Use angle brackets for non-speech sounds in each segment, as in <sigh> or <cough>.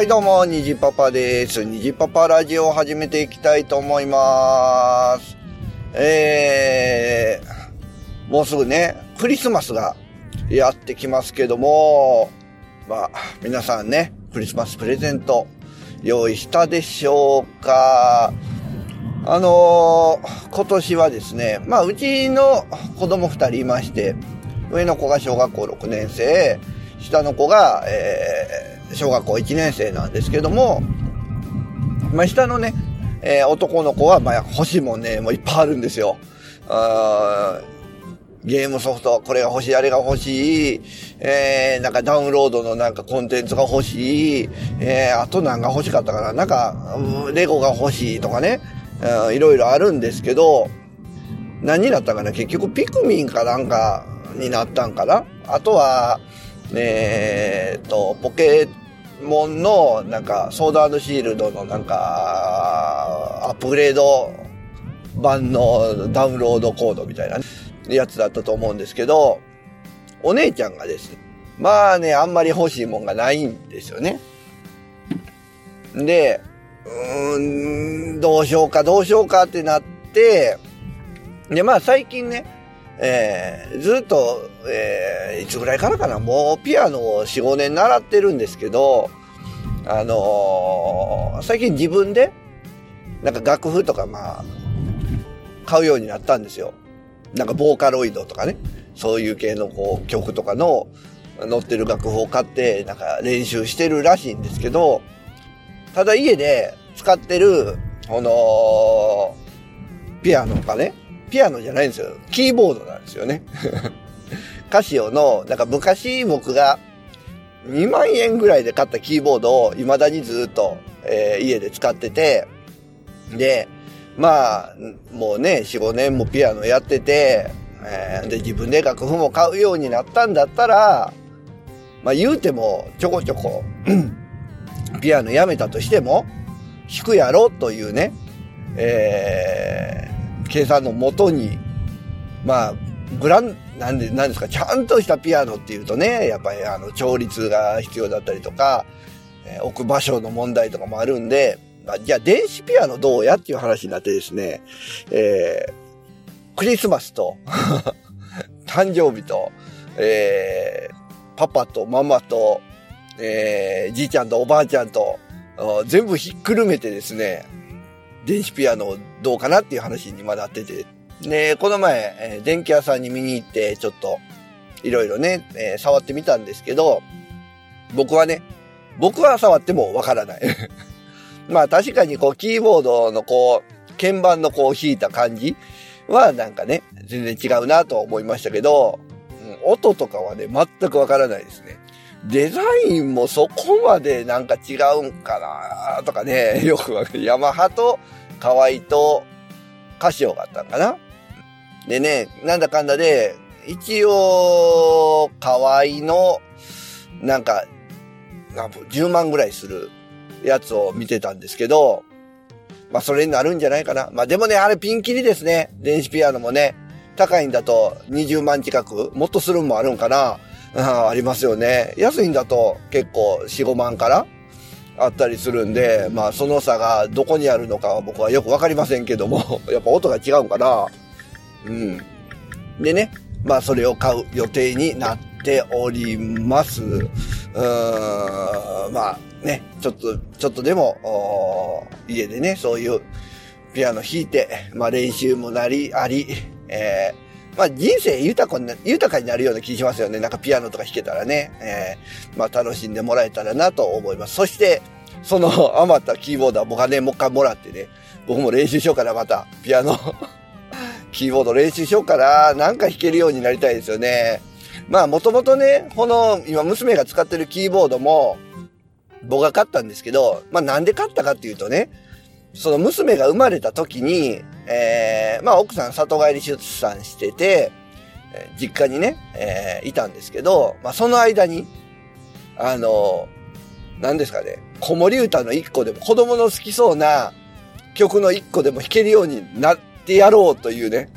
はい、どうも、にじパパです。にじパパラジオを始めていきたいと思います。えー、もうすぐね、クリスマスがやってきますけども、まあ、皆さんね、クリスマスプレゼント用意したでしょうかあのー今年はですね、まあ、うちの子供二人いまして、上の子が小学校6年生、下の子が、え小学校1年生なんですけども、まあ、下のね、えー男の子は、まあ、欲しいもんね、もういっぱいあるんですよ。あゲームソフト、これが欲しい、あれが欲しい、えー、なんかダウンロードのなんかコンテンツが欲しい、えー、あと何が欲しかったかな、なんか、うんレゴが欲しいとかね、いろいろあるんですけど、何になったかな結局ピクミンかなんかになったんかなあとは、えーっと、ポケッモンのなんかソードシールドのなんかアップグレード版のダウンロードコードみたいなやつだったと思うんですけど、お姉ちゃんがですね、まあね、あんまり欲しいもんがないんですよね。で、うーん、どうしようかどうしようかってなって、で、まあ最近ね、えーずっと、えーいつぐらいからかな、もうピアノを4、5年習ってるんですけど、あのー最近自分で、なんか楽譜とかまあ、買うようになったんですよ。なんかボーカロイドとかね、そういう系のこう曲とかの載ってる楽譜を買って、なんか練習してるらしいんですけど、ただ家で使ってる、この、ピアノがね、ピアノじゃないんですよ。キーボードなんですよね。カシオの、なんか昔僕が2万円ぐらいで買ったキーボードを未だにずっと、えー家で使ってて、で、まあ、もうね、4、5年もピアノやってて、えーで、自分で楽譜も買うようになったんだったら、まあ言うてもちょこちょこ、<clears throat> ピアノやめたとしても、弾くやろというね、えー計算のもとに、まあ、グラン、なんで、なんですか、ちゃんとしたピアノっていうとね、やっぱりあの、調律が必要だったりとか、えー置く場所の問題とかもあるんで、まあ、じゃあ電子ピアノどうやっていう話になってですね、えークリスマスと、<laughs> 誕生日と、えーパパとママと、えーじいちゃんとおばあちゃんと、全部ひっくるめてですね、電子ピアノをどうかなっていう話に今なってて。で、この前、えー電気屋さんに見に行って、ちょっと、いろいろね、えー触ってみたんですけど、僕はね、僕は触ってもわからない。<laughs> まあ確かにこう、キーボードのこう、鍵盤のこう弾いた感じはなんかね、全然違うなと思いましたけど、うん音とかはね、全くわからないですね。デザインもそこまでなんか違うんかなとかね、よくわかる。ヤマハと河合とカシオがあったんかな？でね、なんだかんだで、一応、河合の、なんか、10万ぐらいするやつを見てたんですけど、まあそれになるんじゃないかな。まあでもね、あれピンキリですね。電子ピアノもね。高いんだと20万近く、もっとするんもあるんかな。あありますよね。安いんだと結構4、5万からあったりするんで、まあその差がどこにあるのかは僕はよくわかりませんけども、<laughs> やっぱ音が違うんかな。うん。でね、まあそれを買う予定になっております。うーん、まあね、ちょっと、ちょっとでも、家でね、そういうピアノ弾いて、まあ練習もなり、あり、えー、まあ人生豊かにな、豊かになるような気しますよね。なんかピアノとか弾けたらね、えー、まあ楽しんでもらえたらなと思います。そして、その <laughs> 余ったキーボードは僕はね、もう一回もらってね、僕も練習しようかな、また。ピアノ。<laughs> キーボード練習しようかな。なんか弾けるようになりたいですよね。まあ、もともとね、この、今娘が使ってるキーボードも、僕が買ったんですけど、まあなんで買ったかっていうとね、その娘が生まれた時に、えー、まあ奥さん里帰り出産してて、実家にね、えーいたんですけど、まあその間に、あの、何ですかね、子守歌の一個でも子供の好きそうな曲の一個でも弾けるようになってやろうというね、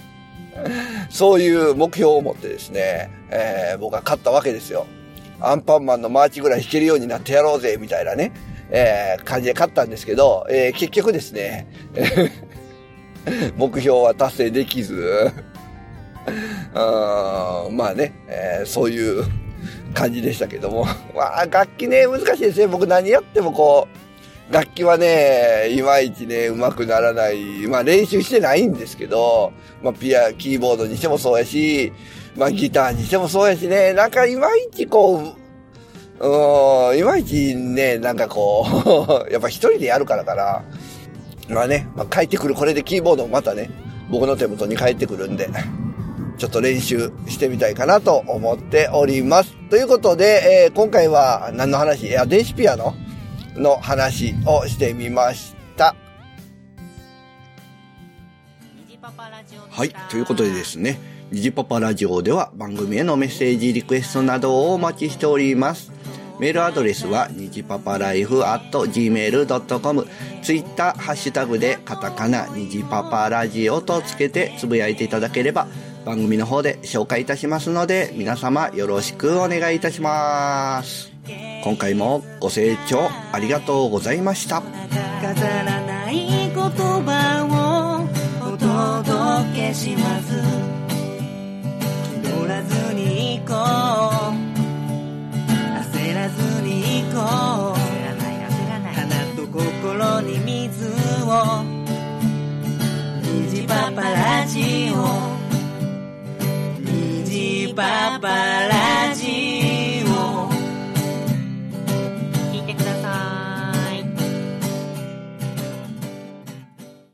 <laughs> そういう目標を持ってですね、えー僕は買ったわけですよ。アンパンマンのマーチぐらい弾けるようになってやろうぜ、みたいなね、えー、感じで勝ったんですけど、えー、結局ですね、<laughs> 目標は達成できず、あ <laughs> まあね、えー、そういう感じでしたけども。<laughs> まあ、楽器ね、難しいですね。僕何やってもこう、楽器はね、いまいちね、上手くならない。まあ練習してないんですけど、まあピア、キーボードにしてもそうやし、まあギターにしてもそうやしね、なんかいまいちこう、うん、いまいちね、なんかこう、<laughs> やっぱ一人でやるからかな。まあね、まあ帰ってくるこれでキーボードもまたね、僕の手元に帰ってくるんで。ちょっと練習してみたいかなと思っております。ということで、えー、今回は何の話？いや、電子ピアノの話をしてみました。はい、ということでですね、ニジパパラジオでは番組へのメッセージリクエストなどをお待ちしております。メールアドレスは、にじパパライフ at gmail.com。ツイッター、ハッシュタグでカタカナ、にじパパラジオとつけてつぶやいていただければ、番組の方で紹介いたしますので、皆様よろしくお願いいたします。今回もご清聴ありがとうございました。飾らない言葉をお届けします。Bye.